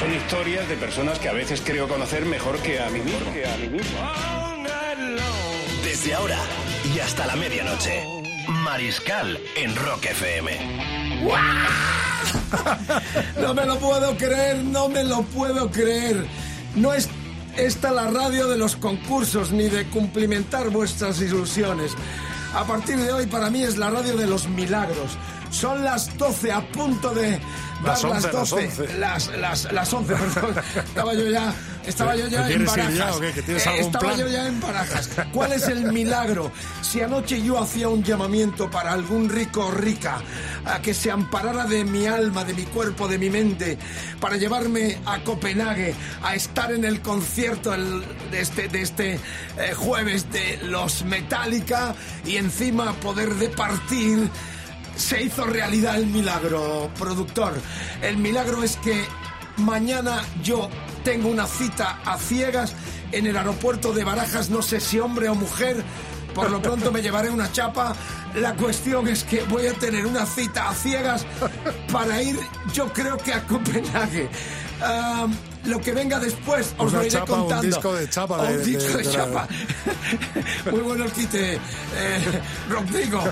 Son historias de personas que a veces creo conocer mejor que a mí mismo. Que a mí mismo. Desde ahora y hasta la medianoche. Mariscal en Rock FM. No me lo puedo creer, no me lo puedo creer. No es esta la radio de los concursos ni de cumplimentar vuestras ilusiones. A partir de hoy para mí es la radio de los milagros. Son las 12 a punto de dar Las 11, las las 12. 11. Las, las, las 11, perdón. Estaba yo ya, estaba yo ya ¿Te en ya barajas. o qué? ¿Que tienes Eh, algún estaba plan? yo ya en barajas. ¿Cuál es el milagro? Si anoche yo hacía un llamamiento para algún rico o rica a que se amparara de mi alma, de mi cuerpo, de mi mente, para llevarme a Copenhague a estar en el concierto el- de este, de este eh, jueves de los Metallica y encima poder departir se hizo realidad el milagro, productor. El milagro es que mañana yo tengo una cita a ciegas en el aeropuerto de Barajas, no sé si hombre o mujer. Por lo pronto me llevaré una chapa. La cuestión es que voy a tener una cita a ciegas para ir, yo creo que a Copenhague. Ah, lo que venga después os Una lo iré chapa, un contando. disco de chapa de- un disco de- de de la- chapa. Muy bueno el quite, eh, Rodrigo.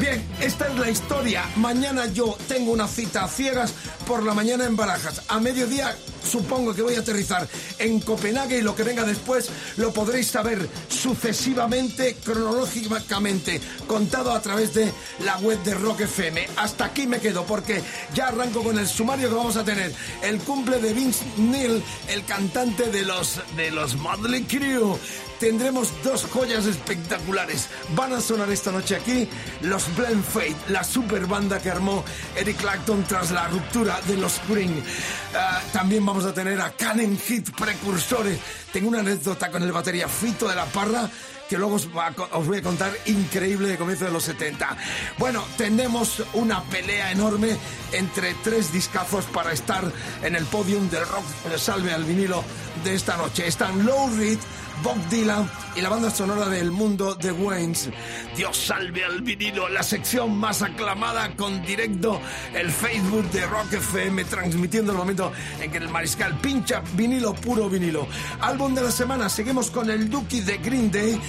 Bien, esta es la historia. Mañana yo tengo una cita a ciegas por la mañana en Barajas. A mediodía supongo que voy a aterrizar en Copenhague y lo que venga después lo podréis saber sucesivamente, cronológicamente, contado a través de la web de Rock FM. Hasta aquí me quedo porque ya arranco con el sumario que vamos a tener. El cumple de Vince Neil, el cantante de los, de los Motley Crue. Tendremos dos joyas espectaculares. Van a sonar esta noche aquí los Blend Fate, la super banda que armó Eric Clapton tras la ruptura de los Spring. Ah, también vamos a tener a Canon Hit precursores. Tengo una anécdota con el batería Fito de la Parra que luego os, va voy a contar increíble de comienzo de los 70. Bueno, tenemos una pelea enorme entre tres discazos para estar en el podium del rock salve al vinilo de esta noche. Están Low Reed, Bob Dylan y la banda sonora del mundo de Waynes. Dios salve al vinilo, la sección más aclamada con directo el Facebook de Rock FM transmitiendo el momento en que el mariscal pincha vinilo puro vinilo. Álbum de la semana, seguimos con el Dookie de Green Day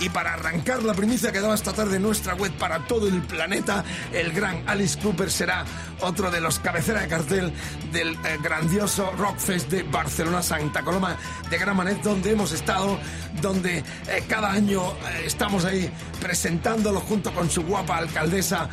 y para arrancar la primicia que daba esta tarde en nuestra web para todo el planeta, el gran Alice Cooper será otro de los cabeceras de cartel del eh, grandioso Rockfest de Barcelona Santa Coloma de Gramanet, donde hemos estado, donde eh, cada año eh, estamos ahí presentándolo junto con su guapa alcaldesa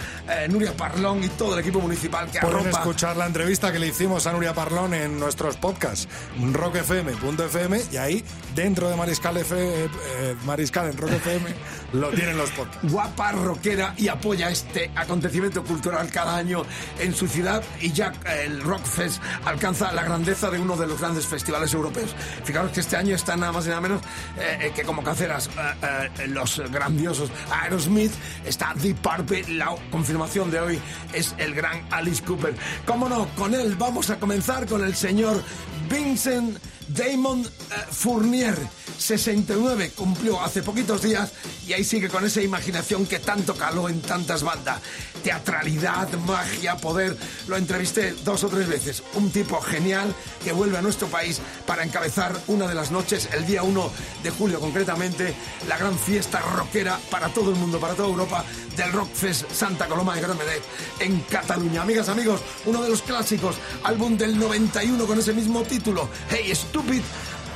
Nuria Parlón y todo el equipo municipal que Pueden arropa escuchar la entrevista que le hicimos a Nuria Parlón en nuestros podcasts, rockfm.fm, y ahí, dentro de Mariscal, F, eh, Mariscal en Rock FM, lo tienen los podcasts. guapa, rockera y apoya este acontecimiento cultural cada año en su ciudad y ya eh, el Rockfest alcanza la grandeza de uno de los grandes festivales europeos. Fijaros que este año están nada más y nada menos eh, eh, que como caceras eh, eh, los grandiosos Aerosmith, está Deep Purple, la confirmación de hoy es el gran Alice Cooper. Cómo no, con él vamos a comenzar con el señor Vincent Damon eh, Fournier, 69, cumplió hace poquitos días y ahí sigue con esa imaginación que tanto caló en tantas bandas. Teatralidad, magia, poder. Lo entrevisté dos o tres veces. Un tipo genial que vuelve a nuestro país para encabezar una de las noches, el día 1 de julio concretamente, la gran fiesta rockera para todo el mundo, para toda Europa, del Rockfest Santa Coloma de Gramenet en Cataluña. Amigas, amigos, uno de los clásicos, álbum del 91 con ese mismo título, Hey Stupid,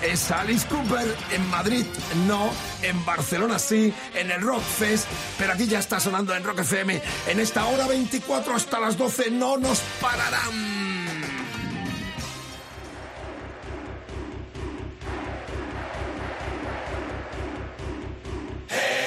es Alice Cooper en Madrid, no, en Barcelona sí, en el Rockfest, pero aquí ya está sonando en Rock FM. En esta hora 24 hasta las 12 no nos pararán. Este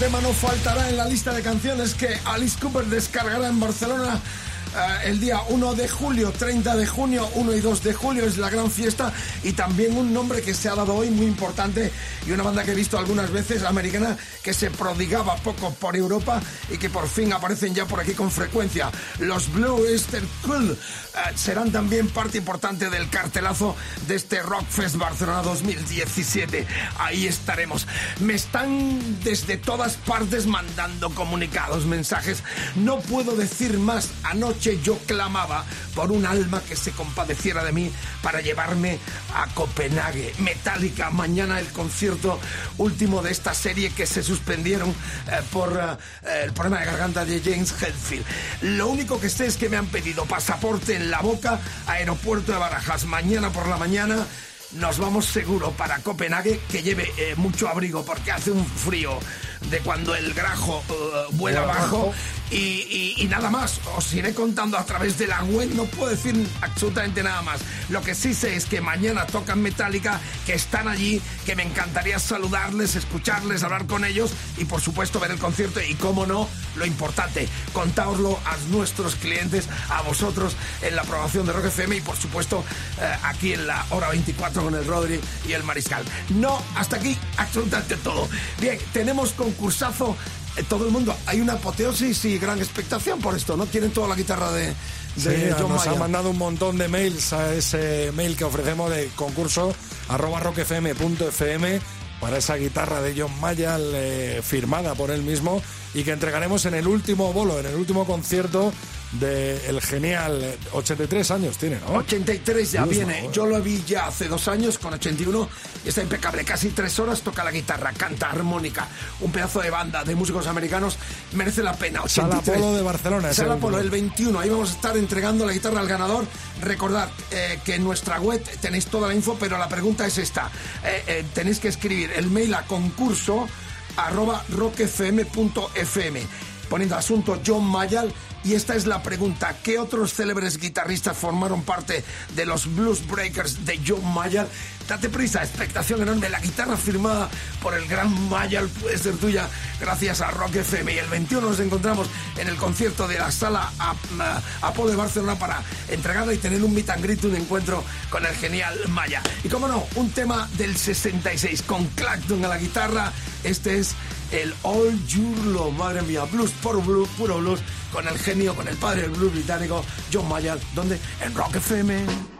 tema no faltará en la lista de canciones que Alice Cooper descargará en Barcelona eh, el día 1 de julio, 30 de junio, 1 y 2 de julio es la gran fiesta y también un nombre que se ha dado hoy muy importante y una banda que he visto algunas veces, americana, que se prodigaba poco por Europa y que por fin aparecen ya por aquí con frecuencia. Los Blue Easter Cool serán también parte importante del cartelazo de este Rockfest Barcelona 2017. Ahí estaremos. Me están desde todas partes mandando comunicados, mensajes. No puedo decir más. Anoche yo clamaba por un alma que se compadeciera de mí para llevarme a Copenhague. Metallica, mañana el concierto último de esta serie que se suspendieron eh, por eh, el problema de garganta de James Hetfield. Lo único que sé es que me han pedido pasaporte en la boca, aeropuerto de Barajas. Mañana por la mañana nos vamos seguro para Copenhague, que lleve eh, mucho abrigo porque hace un frío de cuando el grajo eh, vuela abajo. abajo. Y, y- y nada más, os iré contando a través de la web, no puedo decir absolutamente nada más. Lo que sí sé es que mañana tocan Metallica, que están allí, que me encantaría saludarles, escucharles, hablar con ellos y por supuesto ver el concierto y cómo no, lo importante, contáoslo a nuestros clientes, a vosotros en la aprobación de Rock FM y por supuesto eh, aquí en la hora 24 con el Rodri y el Mariscal. No, hasta aquí absolutamente todo. Bien, tenemos concursazo. eh, Todo el mundo, hay una apoteosis y gran expectación por esto, ¿no? Tienen toda la guitarra de, Sí, de John nos Mayer. han mandado un montón de mails a ese mail que ofrecemos de concurso arroba rockfm.fm para esa guitarra de John Mayall eh, firmada por él mismo y que entregaremos en el último bolo, en el último concierto del genial eh, 83 años tiene, ¿no? 83 ya Dios, viene. no, Yo lo vi ya hace dos años con 81 y está impecable. Casi tres horas toca la guitarra, canta armónica. Un pedazo de banda de músicos americanos merece la pena. Sala 83. Polo de Barcelona, Sala Polo, el 21. Ahí vamos a estar entregando la guitarra al ganador. Recordad eh, que en nuestra web tenéis toda la info, pero la pregunta es esta. Eh, eh, tenéis que escribir el mail a concurso arroba rockfm.fm poniendo asunto John Mayall y esta es la pregunta. ¿qué otros célebres guitarristas formaron parte de los Blues Breakers de John Mayall? Date prisa, expectación enorme. La guitarra firmada por el gran Mayall puede ser tuya gracias a Rock FM y el 21 nos encontramos en el concierto de la sala Ap- Apolo de Barcelona para entregarla y tener un meet and greet, un encuentro con el genial Maya. Y como no, un tema del 66 con Clacton a la guitarra. Este es el All Your Love, madre mía, blues, puro blues, puro blues, con el genio, con el padre del blues británico, John Mayer, donde en Rock FM.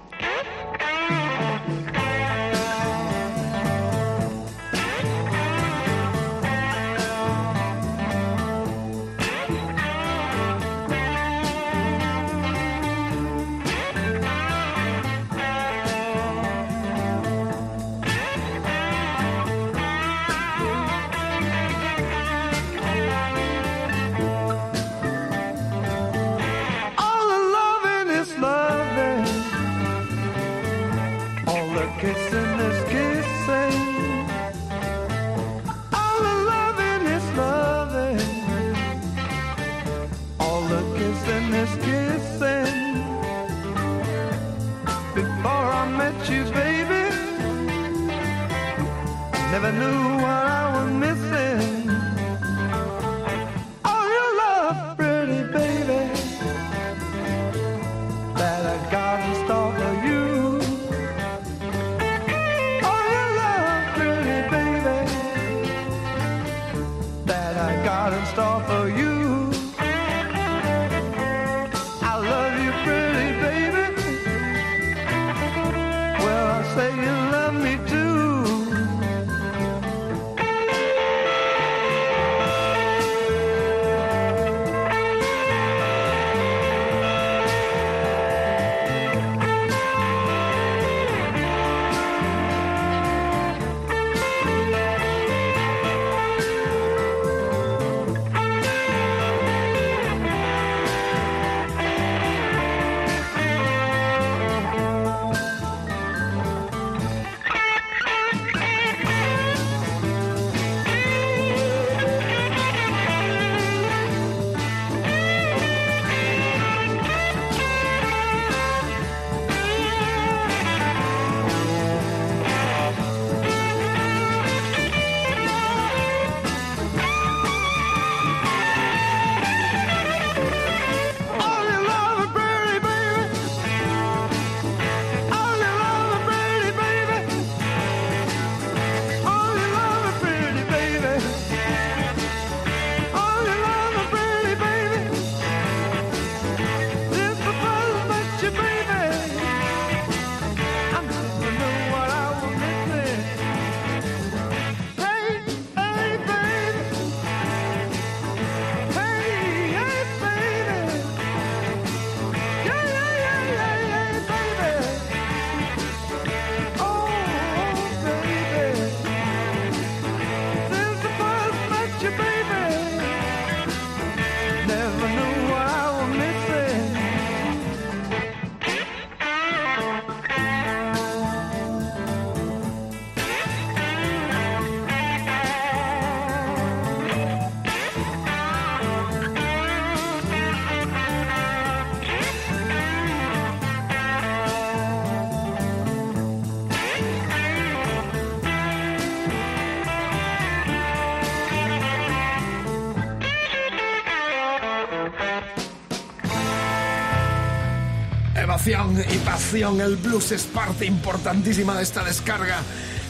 Y pasión, el blues es parte importantísima de esta descarga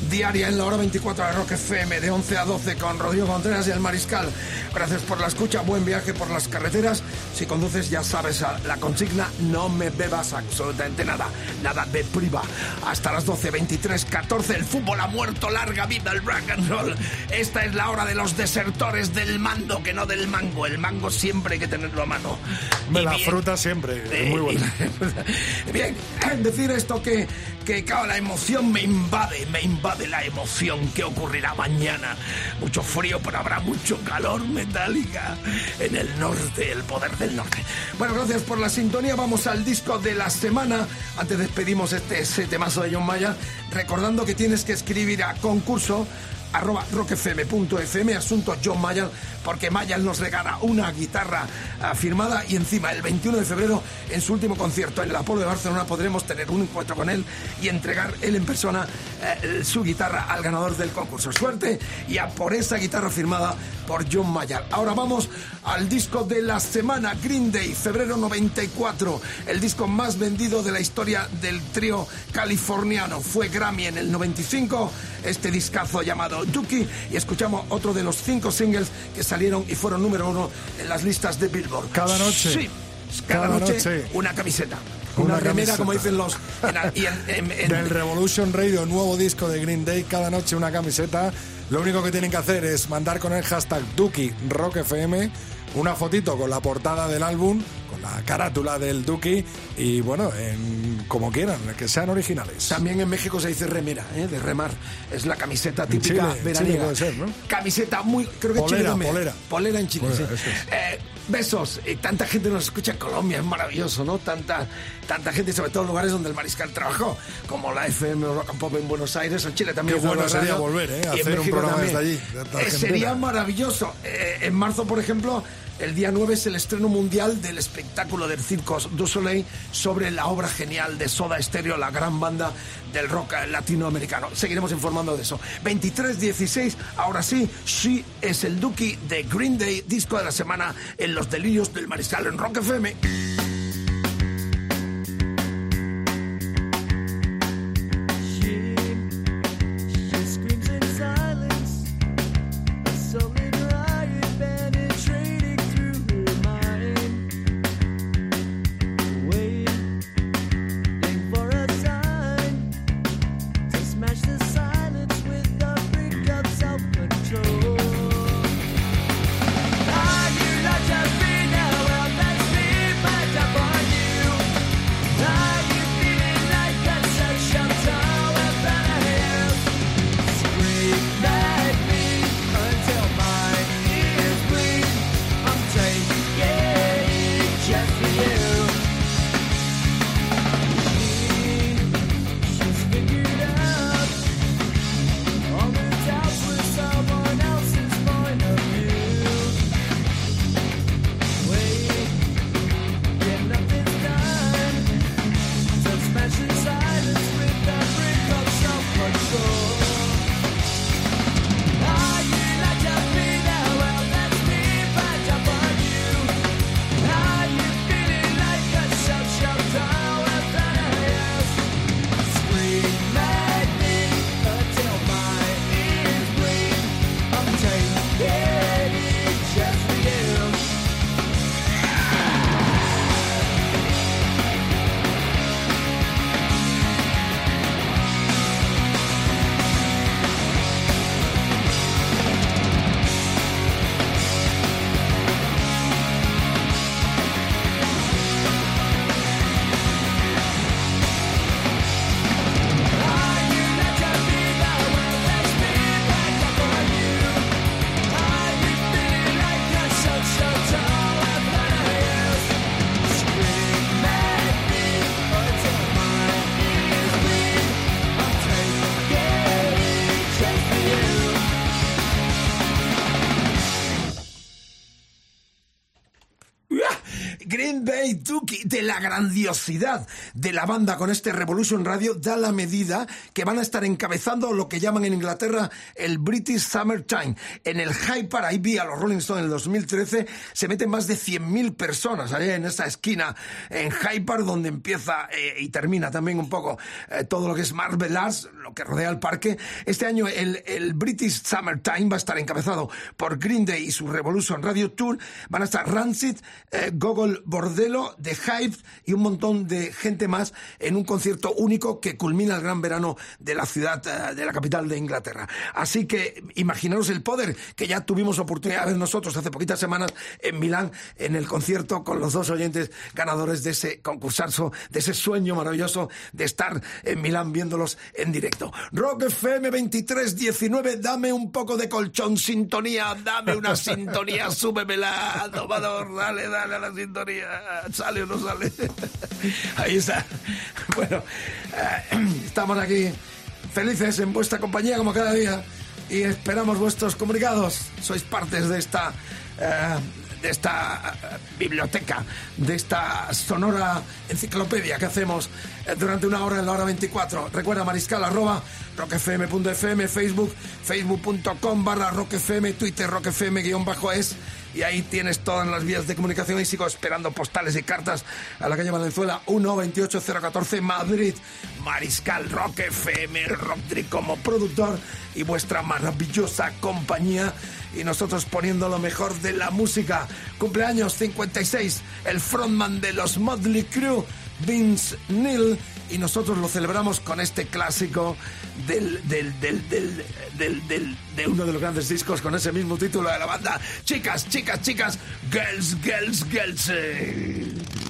diaria en la hora 24 de Rock FM de 11 a 12 con Rodrigo Contreras y el Mariscal. Gracias por la escucha, buen viaje por las carreteras. Si conduces ya sabes la consigna, no me bebas absolutamente nada, nada de priva. Hasta las 12, 23, 14, el fútbol ha muerto, larga vida el rock and roll. Esta es la hora de los desertores del mando, que no del mango. El mango siempre hay que tenerlo a mano. Me Y la bien, fruta siempre, es eh, muy buena. Bien, decir esto que, que claro, la emoción me invade, me invade la emoción. ¿Qué ocurrirá mañana? Mucho frío, pero habrá mucho calor metálica en el norte, el poder del norte. Bueno, gracias por la sintonía. Vamos al disco de la semana. Antes despedimos este ese temazo de John Maya, recordando que tienes que escribir a concurso arroba rockfm.fm, asunto John Mayer, porque Mayer nos regala una guitarra ah, firmada y encima el 21 de febrero en su último concierto en el Apolo de Barcelona podremos tener un encuentro con él y entregar él en persona eh, su guitarra al ganador del concurso. Suerte y a por esa guitarra firmada por John Mayer. Ahora vamos al disco de la semana, Green Day, febrero 94, el disco más vendido de la historia del trío californiano. Fue Grammy en el 95, este discazo llamado Y escuchamos otro de los cinco singles que salieron y fueron número uno en las listas de Billboard. Cada noche. Sí, cada, Cada noche, noche. una camiseta. Una, Una remera, camiseta. como dicen los... en- en- Del Revolution Radio, nuevo disco de Green Day, cada noche una camiseta. Lo único que tienen que hacer es mandar con el hashtag Duki Rock FM una fotito con la portada del álbum, con la carátula del Duki y bueno, en- como quieran, que sean originales. También en México se dice remera, ¿eh? de remar. Es la camiseta típica Chile- veraniega. Chile puede ser, ¿no? Camiseta muy, creo que Polera, Chile polera. Polera en Chile, Polera, sí. es. Eh, Besos. Eh, tanta gente nos escucha en Colombia, es maravilloso, ¿no? Tanta, tanta gente, sobre todo en lugares donde el mariscal trabajó, como la FM Rock and Pop en Buenos Aires, en Chile también. Qué bueno sería radio, volver, ¿eh? A hacer un programa desde allí, Eh, sería maravilloso. Eh, en marzo, por ejemplo, el día 9 es el estreno mundial del espectáculo del Circo du Soleil sobre la obra genial de Soda Stereo, la gran banda del rock latinoamericano. Seguiremos informando de eso. 23-16, ahora sí, She es el Duki de Green Day, disco de la semana en los delirios del mariscal en Rock FM. De la grandiosidad de la banda con este Revolution Radio da la medida que van a estar encabezando lo que llaman en Inglaterra el British Summertime. En el ahí vi a los Rolling Stones en el 2013, se meten más de 100.000 personas allá en esa esquina en Hyper donde empieza eh, y termina también un poco eh, todo lo que es Marvel Arts, lo que rodea el parque. Este año el, el British Summertime va a estar encabezado por Green Day y su Revolution Radio Tour. Van a estar Rancid, eh, Gogol Bordello, The Y un montón de gente más en un concierto único que culmina el gran verano de la ciudad, eh, de la capital de Inglaterra. Así que imaginaros el poder que ya tuvimos oportunidad de ver nosotros hace poquitas semanas en Milán en el concierto con los dos oyentes ganadores de ese concursazo, de ese sueño maravilloso de estar en Milán viéndolos en directo. Rock FM 2319, dame un poco de colchón, sintonía, dame una sintonía, súbemela, tomador, dale, dale a la sintonía, sale o no sale. Ahí está. Bueno, eh, estamos aquí felices en vuestra compañía como cada día y esperamos vuestros comunicados. Sois partes de esta eh, de esta eh, biblioteca, de esta sonora enciclopedia que hacemos durante una hora en la hora 24. Recuerda mariscal arroba rockfm.fm, Facebook, facebook.com barra rockfm, Twitter rockfm guion bajo es y ahí tienes todas las vías de comunicación y sigo esperando postales y cartas a la calle Valenzuela 1 28014 Madrid Mariscal Rock FM Rocktree como productor y vuestra maravillosa compañía. Y nosotros poniendo lo mejor de la música. Cumpleaños 56 el frontman de los Motley Crue Vince Neil y nosotros lo celebramos con este clásico del, del, del, del, de uno de los grandes discos con ese mismo título de la banda. Chicas, chicas, chicas, girls, girls, girls.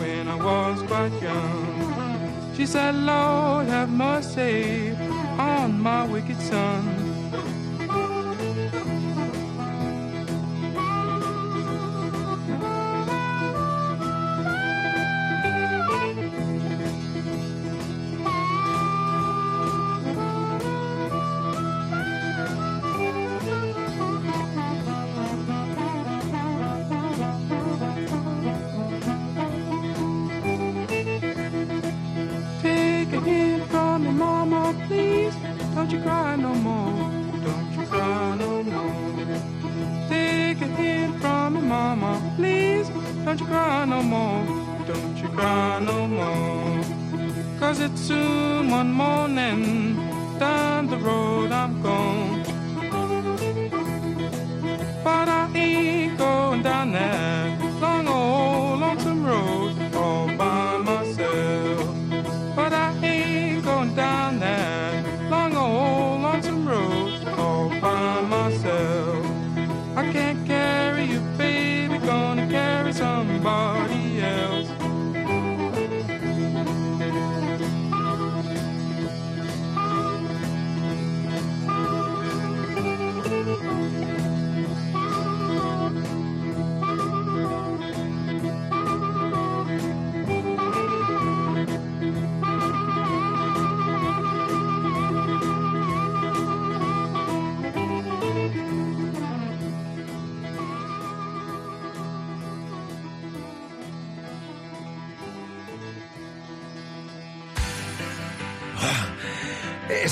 When I was quite young. She said, Lord, have mercy on my wicked son.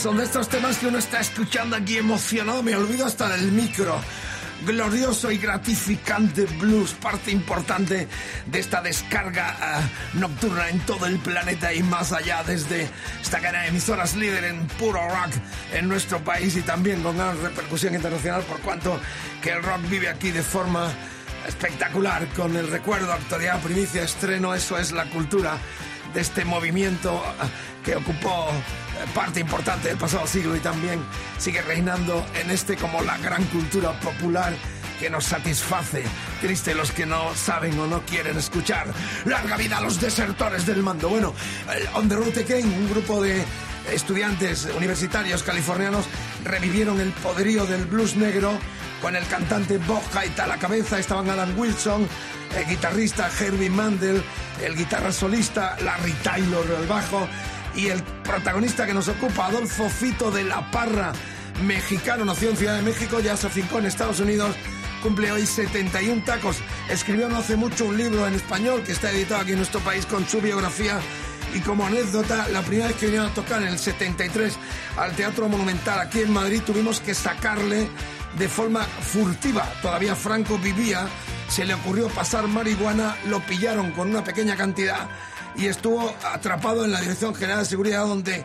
Son de estos temas que uno está escuchando aquí emocionado, me olvido hasta del micro. Glorioso y gratificante blues, parte importante de esta descarga ah, nocturna en todo el planeta y más allá desde esta cadena de emisoras líder en puro rock en nuestro país y también con gran repercusión internacional por cuanto que el rock vive aquí de forma espectacular con el recuerdo, actualidad, primicia, estreno, eso es la cultura de este movimiento ah, que ocupó eh, parte importante del pasado siglo y también sigue reinando en este como la gran cultura popular que nos satisface. Triste los que no saben o no quieren escuchar. Larga vida a los desertores del mando. Bueno, On the Route Again, un grupo de estudiantes universitarios californianos revivieron el poderío del blues negro con el cantante Bob Haidt a la cabeza. Estaban Alan Wilson, el guitarrista Herbie Mandel, el guitarra solista Larry Taylor al bajo y el protagonista que nos ocupa, Adolfo Fito de la Parra, mexicano, nació en Ciudad de México, ya se afincó en Estados Unidos, cumple hoy 71 tacos. Escribió no hace mucho un libro en español que está editado aquí en nuestro país con su biografía. Y como anécdota, la primera vez que vinieron a tocar en el 73 al Teatro Monumental aquí en Madrid, tuvimos que sacarle de forma furtiva. Todavía Franco vivía, se le ocurrió pasar marihuana, lo pillaron con una pequeña cantidad y estuvo atrapado en la Dirección General de Seguridad donde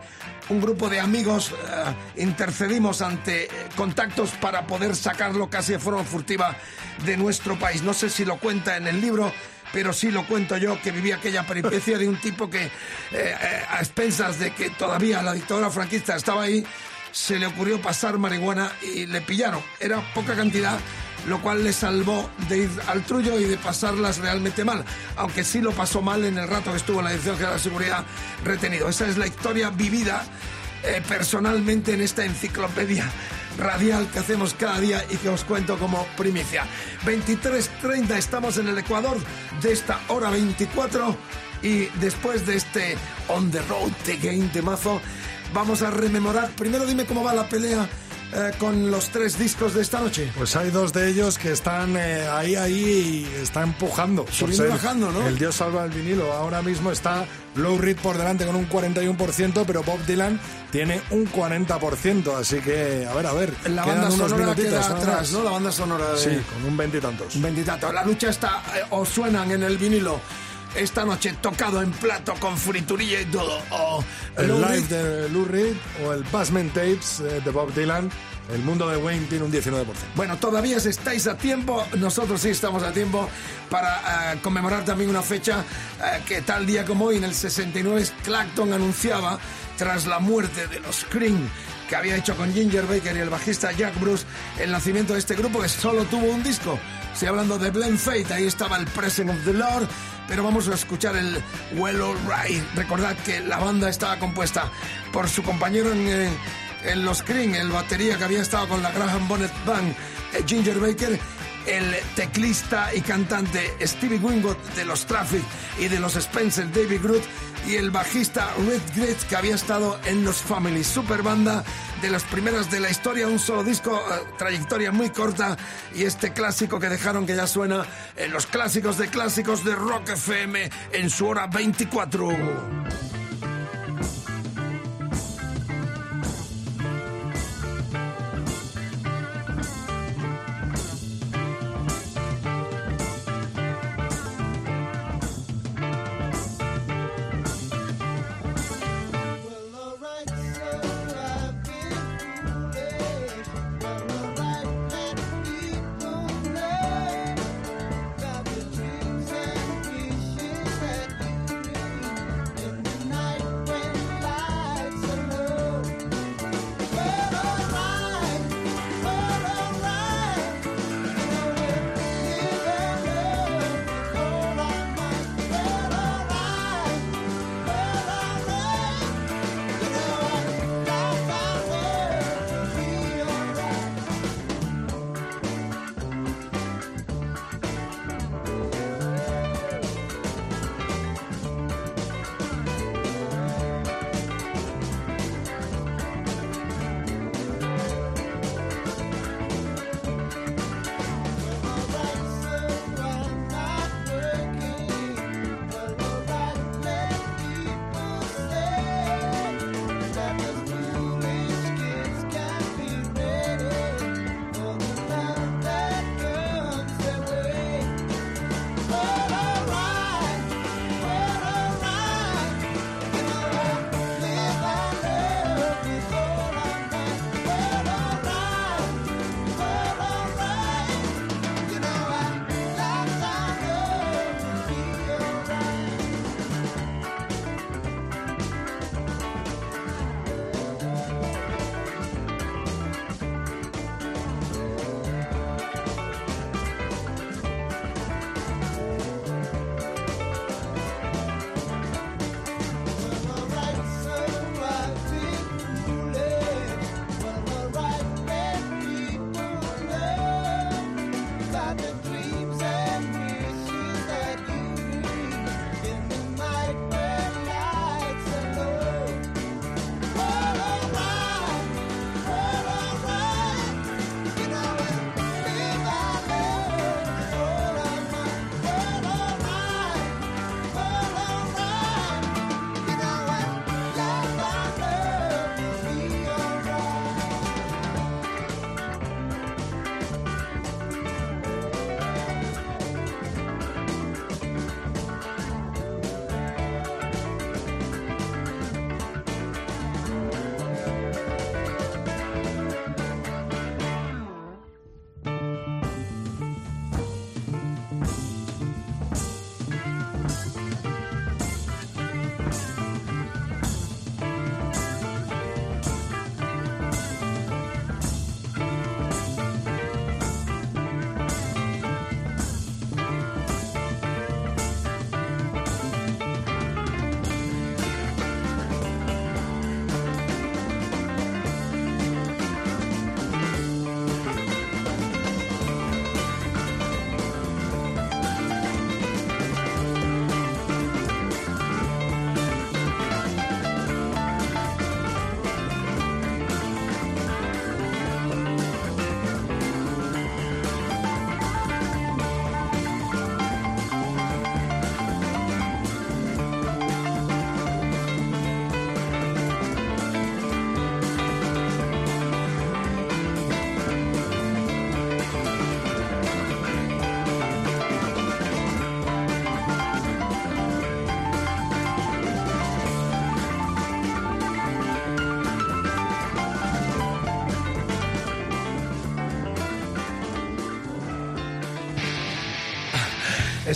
un grupo de amigos eh, intercedimos ante eh, contactos para poder sacarlo casi de forma furtiva de nuestro país. No sé si lo cuenta en el libro, pero sí lo cuento yo, que viví aquella peripecia de un tipo que, eh, eh, a expensas de que todavía la dictadura franquista estaba ahí, se le ocurrió pasar marihuana y le pillaron. Era poca cantidad, lo cual le salvó de ir al trullo y de pasarlas realmente mal, aunque sí lo pasó mal en el rato que estuvo en la Dirección General de Seguridad retenido. Esa es la historia vivida eh, personalmente en esta enciclopedia radial que hacemos cada día y que os cuento como primicia. 23.30 estamos en el Ecuador de esta hora 24 y después de este On the Road Again de mazo vamos a rememorar. Primero dime cómo va la pelea eh, con los tres discos de esta noche. Pues hay dos de ellos que están eh, ahí, ahí y están empujando. Subiendo y bajando, ¿no? El Dios salva el vinilo. Ahora mismo está Low Reed por delante con un 41%, pero Bob Dylan tiene un 40%. Así que, a ver, a ver. La banda unos sonora queda atrás. ¿no? La banda sonora de... Sí, con un veintitantos. Un veintitanto. La lucha está, eh, o suenan en el vinilo esta noche tocado en plato con friturilla y todo. O El Lou live Reed, de Lou Reed o el Basement Tapes eh, de Bob Dylan. El mundo de Wayne tiene un 19%. Bueno, todavía estáis a tiempo, nosotros sí estamos a tiempo para eh, conmemorar también una fecha eh, que tal día como hoy, en el 69, Clacton anunciaba, tras la muerte de los Cream, que había hecho con Ginger Baker y el bajista Jack Bruce, el nacimiento de este grupo que solo tuvo un disco. Estoy hablando de Blend Fate, ahí estaba el Present of the Lord, pero vamos a escuchar el Well Alright. Recordad que la banda estaba compuesta por su compañero en... eh, en los Cream, el batería que había estado con la Graham Bonnet Band, eh, Ginger Baker, el teclista y cantante Stevie Winwood de los Traffic y de los Spencer, David Groot, y el bajista Red Grit que había estado en los Family, super banda de las primeras de la historia, un solo disco, eh, trayectoria muy corta, y este clásico que dejaron que ya suena en los clásicos de clásicos de Rock FM en su hora 24.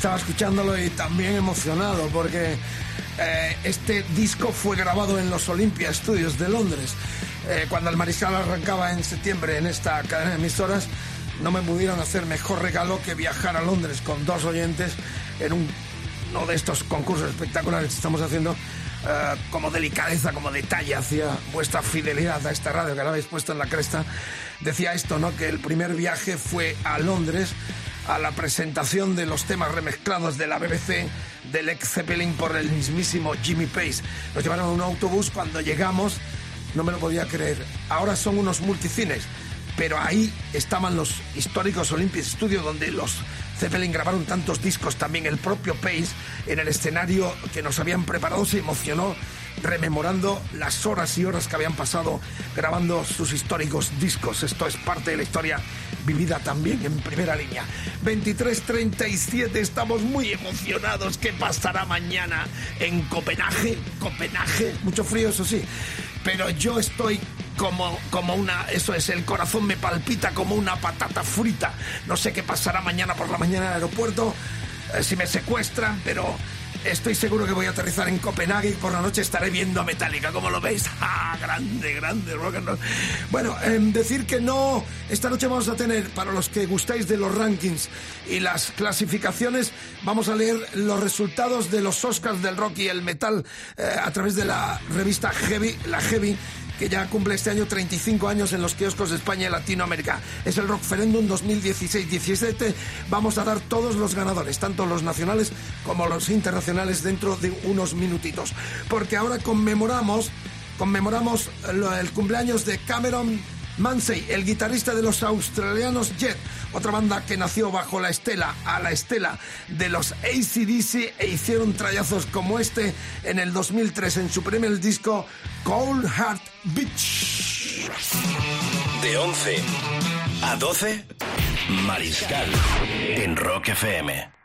Estaba escuchándolo y también emocionado porque eh, este disco fue grabado en los Olympia Studios de Londres. Eh, cuando el Mariscal arrancaba en septiembre en esta cadena de emisoras, no me pudieron hacer mejor regalo que viajar a Londres con dos oyentes en un- uno de estos concursos espectaculares que estamos haciendo eh, como delicadeza, como detalle hacia vuestra fidelidad a esta radio que ahora habéis puesto en la cresta. Decía esto, ¿no? Que el primer viaje fue a Londres a la presentación de los temas remezclados de la BBC del ex Zeppelin por el mismísimo Jimmy Page. Nos llevaron a un autobús cuando llegamos, no me lo podía creer. Ahora son unos multicines, pero ahí estaban los históricos Olympic Studios donde los Zeppelin grabaron tantos discos, también el propio Page en el escenario que nos habían preparado se emocionó rememorando las horas y horas que habían pasado grabando sus históricos discos. Esto es parte de la historia vivida también en primera línea. 23.37, estamos muy emocionados. ¿Qué pasará mañana en Copenhague? Copenhague, mucho frío, eso sí. Pero yo estoy como, como una, eso es, el corazón me palpita como una patata frita. No sé qué pasará mañana por la mañana en el aeropuerto, eh, si me secuestran, pero estoy seguro que voy a aterrizar en Copenhague y por la noche estaré viendo a Metallica, como lo veis. ¡Ah, grande, grande! Bueno, em, decir que no, esta noche vamos a tener, para los que gustáis de los rankings y las clasificaciones, vamos a leer los resultados de los Oscars del rock y el metal eh, a través de la revista Heavy, la Heavy, que ya cumple este año 35 años en los kioscos de España y Latinoamérica. Es el Rockferendum 2016-17. Vamos a dar todos los ganadores, tanto los nacionales como los internacionales, dentro de unos minutitos. Porque ahora conmemoramos, conmemoramos el cumpleaños de Cameron Mansey, el guitarrista de los australianos Jet, otra banda que nació bajo la estela, a la estela de los ACDC e hicieron trayazos como este en el 2003 en su primer disco Cold Heart Beach. De 11 a 12, Mariscal en Rock FM.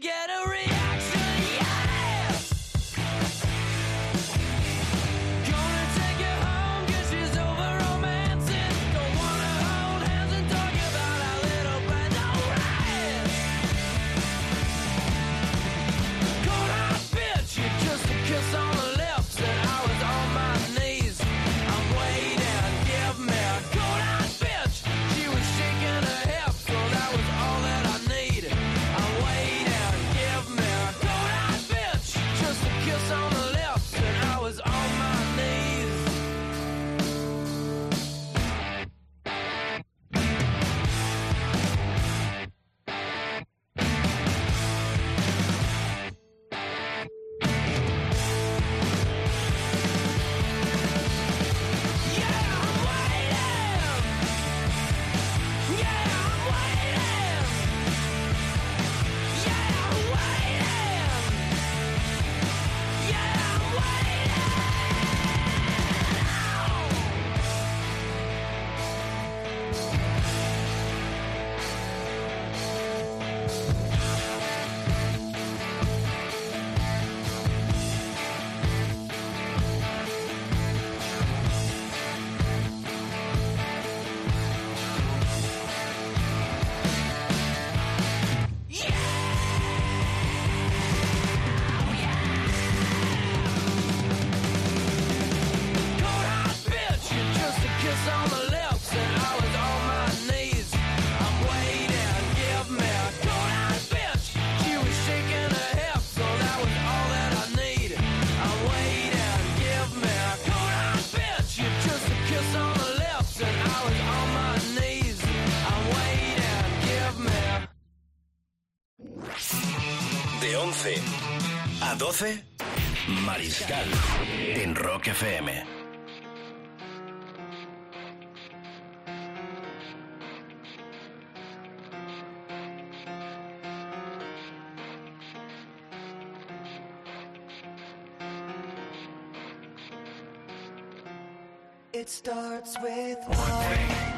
get a ring. 11 a 12, Mariscal en Rock FM. It starts with One thing,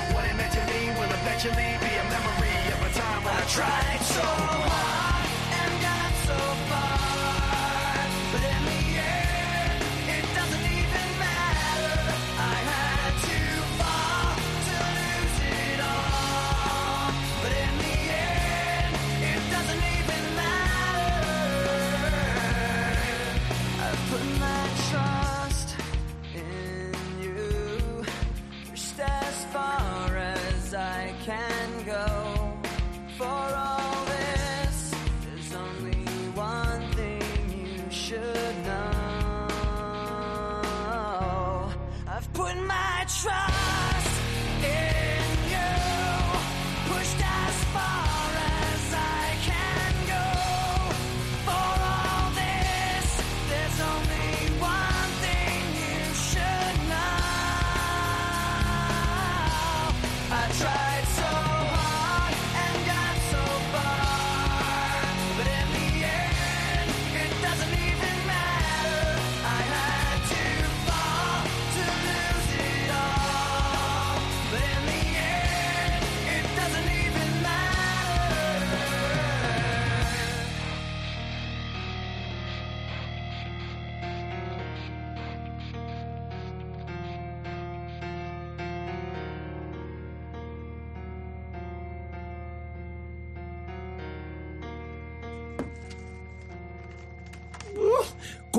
Eventually be a memory of a time when I tried so hard and got so far,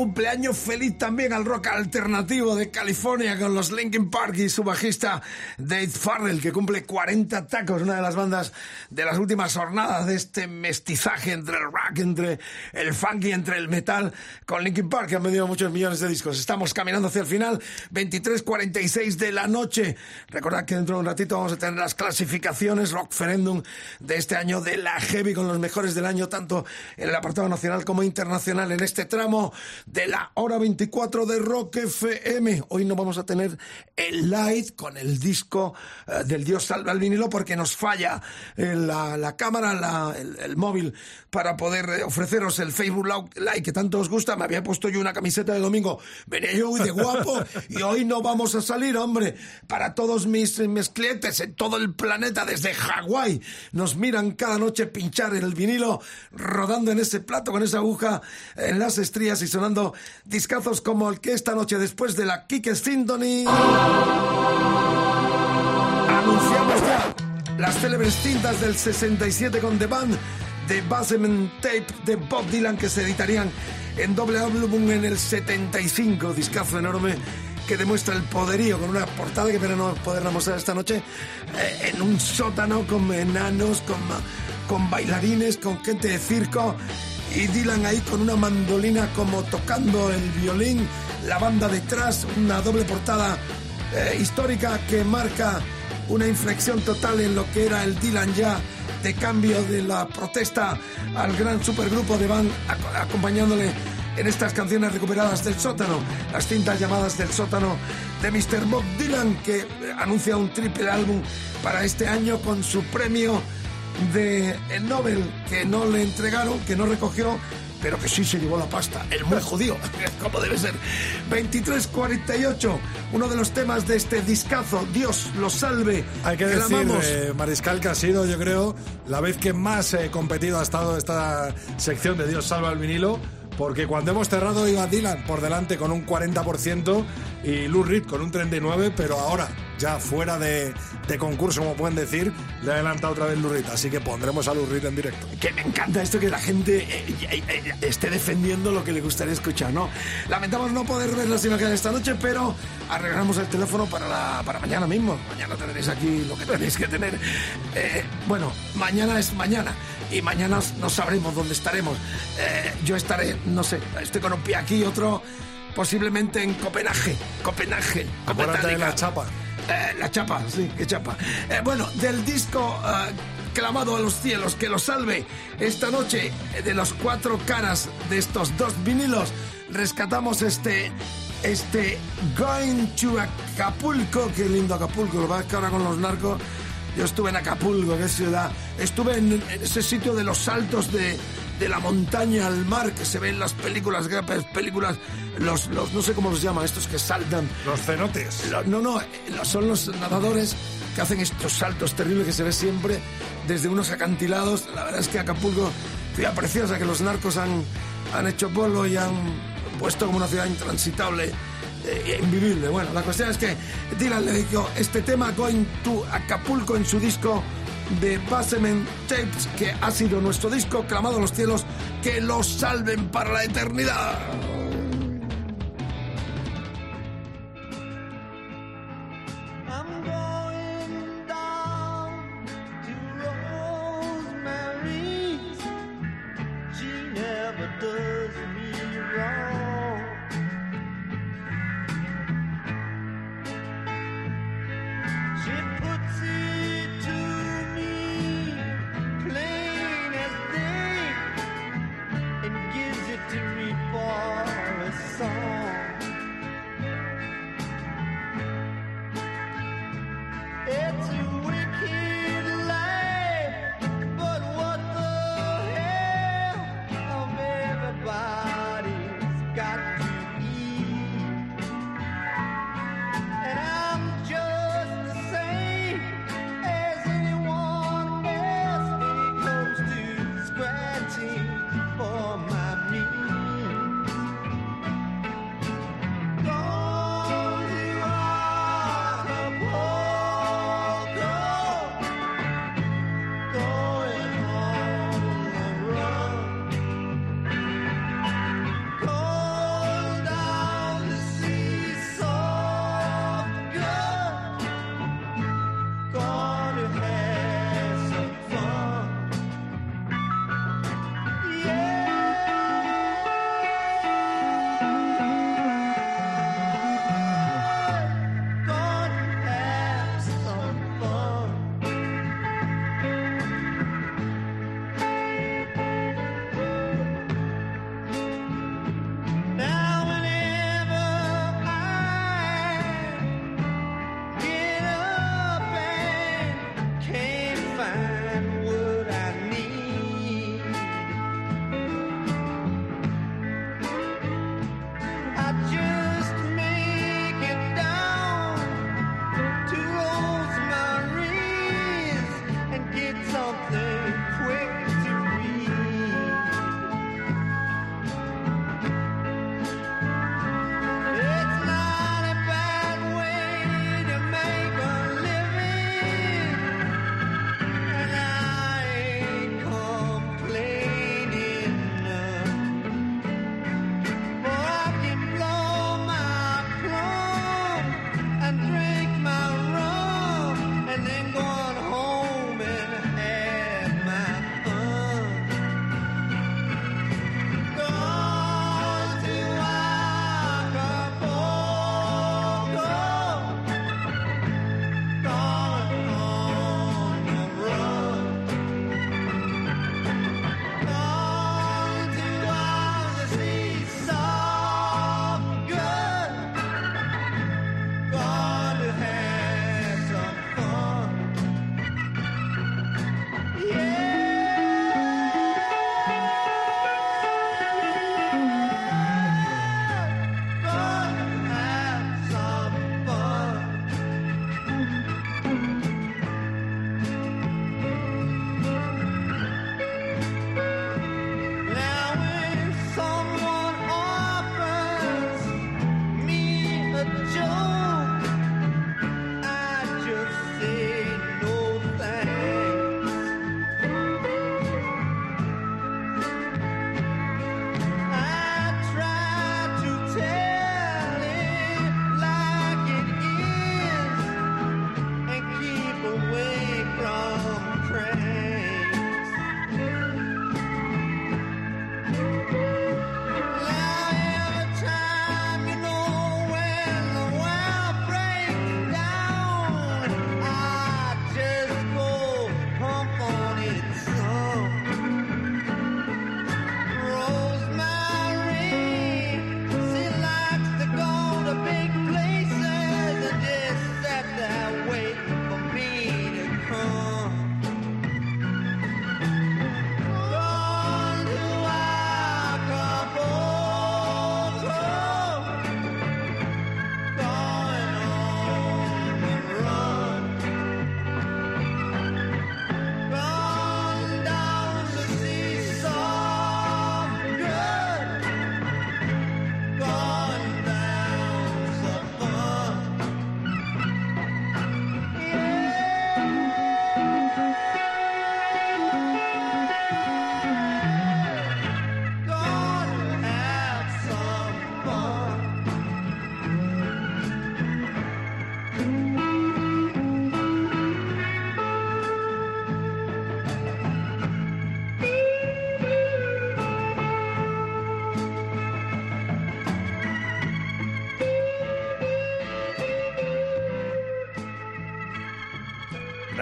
cumpleaños feliz también al rock alternativo de California con los Linkin Park y su bajista Dave Farrell, que cumple 40 tacos, una de las bandas de las últimas jornadas de este mestizaje entre el rock, entre el funky, entre el metal, con Linkin Park, que han vendido muchos millones de discos. Estamos caminando hacia el final, 23.46 de la noche. Recordad que dentro de un ratito vamos a tener las clasificaciones Rockferendum de este año de la Heavy con los mejores del año, tanto en el apartado nacional como internacional, en este tramo de la hora 24 de Rock FM. Hoy no vamos a tener el live con el disco eh, del Dios salva el vinilo porque nos falla eh, la, la cámara, la- el, el móvil para poder eh, ofreceros el Facebook Live que tanto os gusta. Me había puesto yo una camiseta de domingo. Venía yo de guapo y hoy no vamos a salir, hombre. Para todos mis, mis clientes en todo el planeta, desde Hawái, nos miran cada noche pinchar el vinilo rodando en ese plato con esa aguja en las estrías y sonando discazos como el que esta noche después de la Kike Symphony ya las célebres cintas del 67 con The Band de Basement Tape de Bob Dylan que se editarían en doble álbum en el 75, discazo enorme que demuestra el poderío con una portada que espero no poderla mostrar esta noche eh, en un sótano con enanos, con, con bailarines, con gente de circo y Dylan ahí con una mandolina como tocando el violín la banda detrás, una doble portada eh, histórica que marca una inflexión total en lo que era el Dylan ya de cambio de la protesta al gran supergrupo de Van ac- acompañándole en estas canciones recuperadas del sótano, las cintas llamadas del sótano de Mr. Bob Dylan que eh, anuncia un triple álbum para este año con su premio de el Nobel que no le entregaron, que no recogió, pero que sí se llevó la pasta. El muy judío, como debe ser. 2348, uno de los temas de este discazo, Dios lo salve. Hay que la decir, eh, Mariscal, que ha sido, yo creo, la vez que más eh, competido ha estado esta sección de Dios salva el vinilo, porque cuando hemos cerrado iba Dylan por delante con un 40% y Lou Reed con un 39%, pero ahora, ya fuera de, de concurso, como pueden decir, le ha adelantado otra vez Reed, así que pondremos a Reed en directo. Que me encanta esto que la gente eh, eh, eh, esté defendiendo lo que le gustaría escuchar, ¿no? Lamentamos no poder ver las imágenes esta noche, pero arreglamos el teléfono para, la, para mañana mismo. Mañana tendréis aquí lo que tenéis que tener. Eh, bueno, mañana es mañana y mañana no sabremos dónde estaremos. Eh, yo estaré, no sé, estoy con un pie aquí y otro posiblemente en Copenhague. Copenhague. de la chapa. Eh, la chapa, sí, qué chapa. Eh, bueno, del disco eh, clamado a los cielos, que lo salve esta noche, eh, de los cuatro caras de estos dos vinilos, rescatamos este, este Going to Acapulco, qué lindo Acapulco, lo vas que ahora con los narcos. Yo estuve en Acapulco, qué ciudad. Estuve en ese sitio de los saltos de, de la montaña al mar que se ven en las películas, películas, los, los, no sé cómo los llaman, estos que saltan. Los cenotes. No, no, son los nadadores que hacen estos saltos terribles que se ve siempre desde unos acantilados. La verdad es que Acapulco, ciudad preciosa, que los narcos han, han hecho polo y han puesto como una ciudad intransitable eh, e invivible. Bueno, la cuestión es que Dylan le dedicó este tema Going to Acapulco en su disco de Basement Tapes, que ha sido nuestro disco clamado a los cielos, que los salven para la eternidad.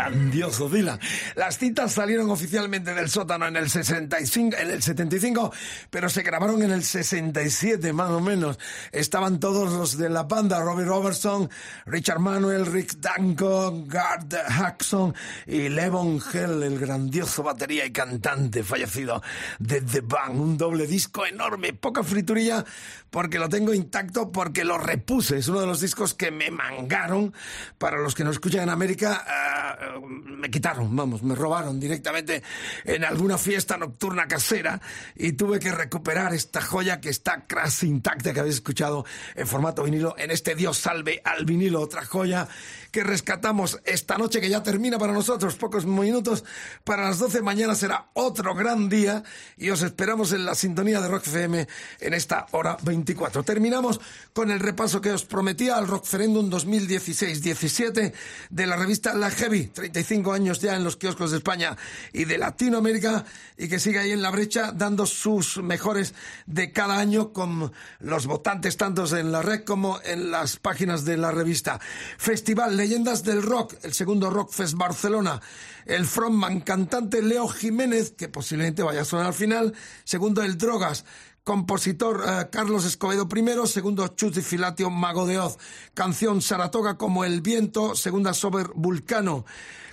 Grandioso Dylan. Las cintas salieron oficialmente del sótano en el 65, en el 75, pero se grabaron en el 67 más o menos. Estaban todos los de la banda, Robbie Robertson, Richard Manuel, Rick Danko, Gard Jackson y Levon Hell, el grandioso batería y cantante fallecido de The Band. Un doble disco enorme, poca friturilla porque lo tengo intacto, porque lo repuse. Es uno de los discos que me mangaron. Para los que no escuchan en América, ah, me quitaron, vamos, me robaron directamente en alguna fiesta nocturna casera y tuve que recuperar esta joya que está casi intacta, que habéis escuchado en formato vinilo, en este Dios salve al vinilo, otra joya que rescatamos esta noche que ya termina para nosotros, pocos minutos para las 12 mañana será otro gran día y os esperamos en la sintonía de Rock FM en esta hora 24. Terminamos con el repaso que os prometía al Rockferendum 2016-17 de la revista La Heavy, 35 años ya en los kioscos de España y de Latinoamérica y que sigue ahí en la brecha dando sus mejores de cada año con los votantes tantos en la red como en las páginas de la revista. Festival Leyendas del Rock, el segundo Rock Fest Barcelona. El frontman cantante Leo Jiménez, que posiblemente vaya a sonar al final. Segundo, el Drogas. Compositor eh, Carlos Escobedo primero, segundo Chuti Filatio Mago de Oz. Canción Saratoga como El Viento, segunda Sober Vulcano.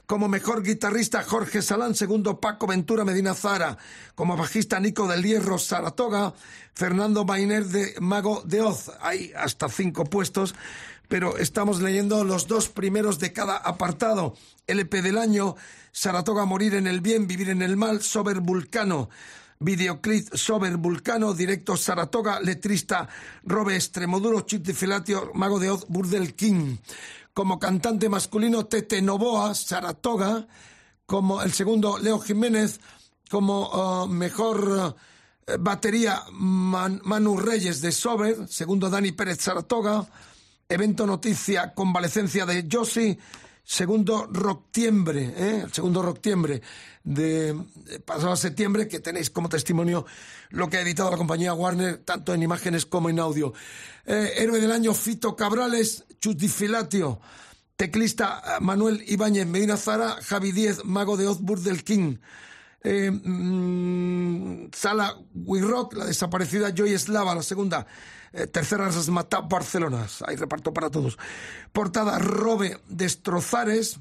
Como mejor guitarrista Jorge Salán, segundo Paco Ventura Medina Zara. Como bajista Nico del Hierro Saratoga. Fernando Bainer de Mago de Oz. Hay hasta cinco puestos pero estamos leyendo los dos primeros de cada apartado. LP del año, Saratoga Morir en el Bien, Vivir en el Mal, Sober Vulcano. Videoclip Sober Vulcano, directo Saratoga, letrista Robe Extremoduro, Chip Filatio, Mago de Oz, Burdel King. Como cantante masculino, Tete Novoa, Saratoga. Como el segundo, Leo Jiménez. Como uh, mejor uh, batería, Man Manu Reyes de Sober. Segundo, Dani Pérez Saratoga. Evento noticia, convalecencia de Josie. Segundo Rocktiembre, ¿eh? el segundo Rocktiembre de pasado septiembre, que tenéis como testimonio lo que ha editado la compañía Warner, tanto en imágenes como en audio. Eh, héroe del año Fito Cabrales, Chutifilatio, teclista Manuel Ibáñez Medina Zara, Javi Díez, Mago de Ozburg del King. Eh, mmm, Sala Wirrock, la desaparecida Joy Eslava, la segunda. Eh, tercera Rasmata Barcelona. Hay reparto para todos. Portada Robe Destrozares.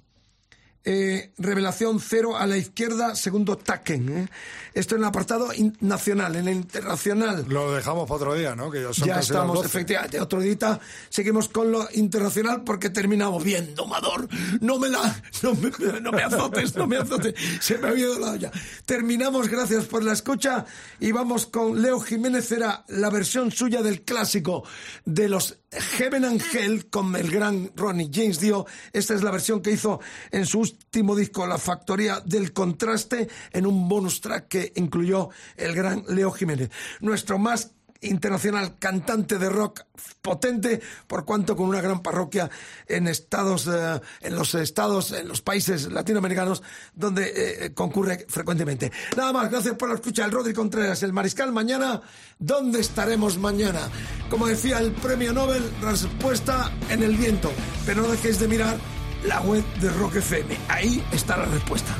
Eh, revelación cero a la izquierda, segundo Taken. ¿eh? Esto en el apartado nacional, en el internacional. Lo dejamos para otro día, ¿no? Que ya, son ya casi estamos, las 12. efectivamente. Otro día seguimos con lo internacional porque terminamos bien, domador. No me la, no me, no me azotes, no me azotes. Se me ha ido la olla. Terminamos, gracias por la escucha. Y vamos con Leo Jiménez, era la versión suya del clásico de los Heaven and Hell con el gran Ronnie James Dio. Esta es la versión que hizo en su último disco, La Factoría del Contraste, en un bonus track que incluyó el gran Leo Jiménez. Nuestro más internacional cantante de rock potente por cuanto con una gran parroquia en estados eh, en los estados en los países latinoamericanos donde eh, concurre frecuentemente. Nada más gracias por la escucha. El Rodri Contreras el Mariscal mañana. ¿dónde estaremos mañana? como decía el premio Nobel respuesta en el viento. Pero no dejéis de mirar la web de Rock FM ahí está la respuesta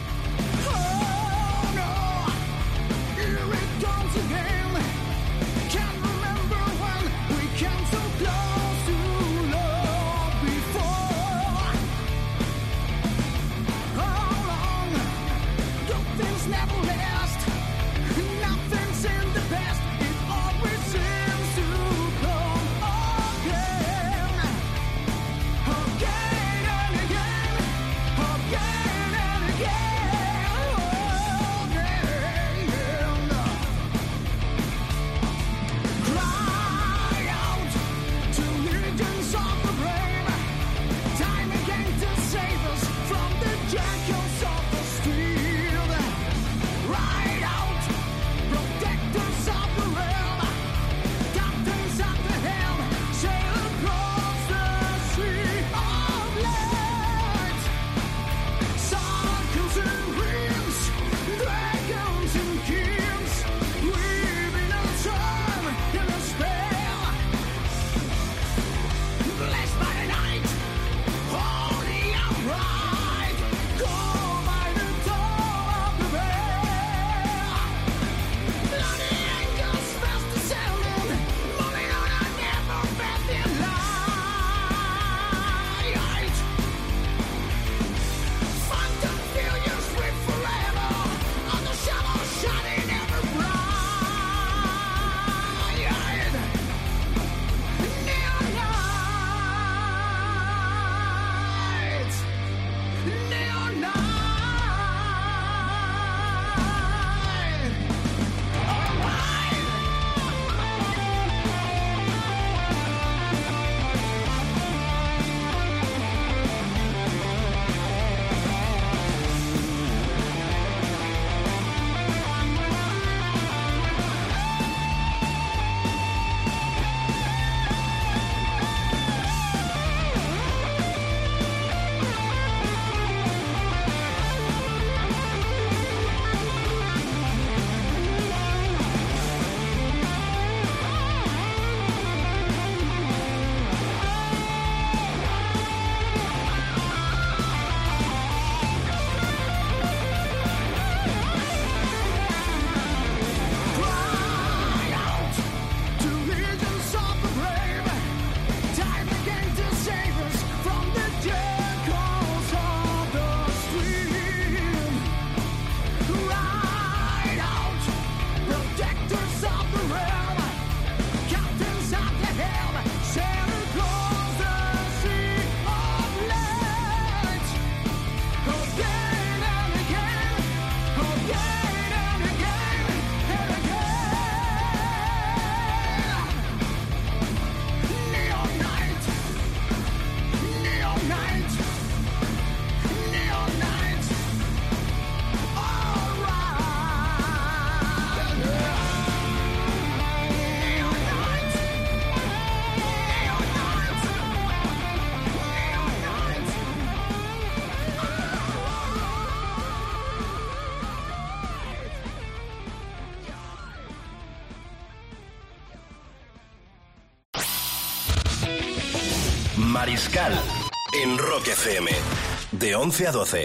Mariscal en Rock FM. De 11 a 12.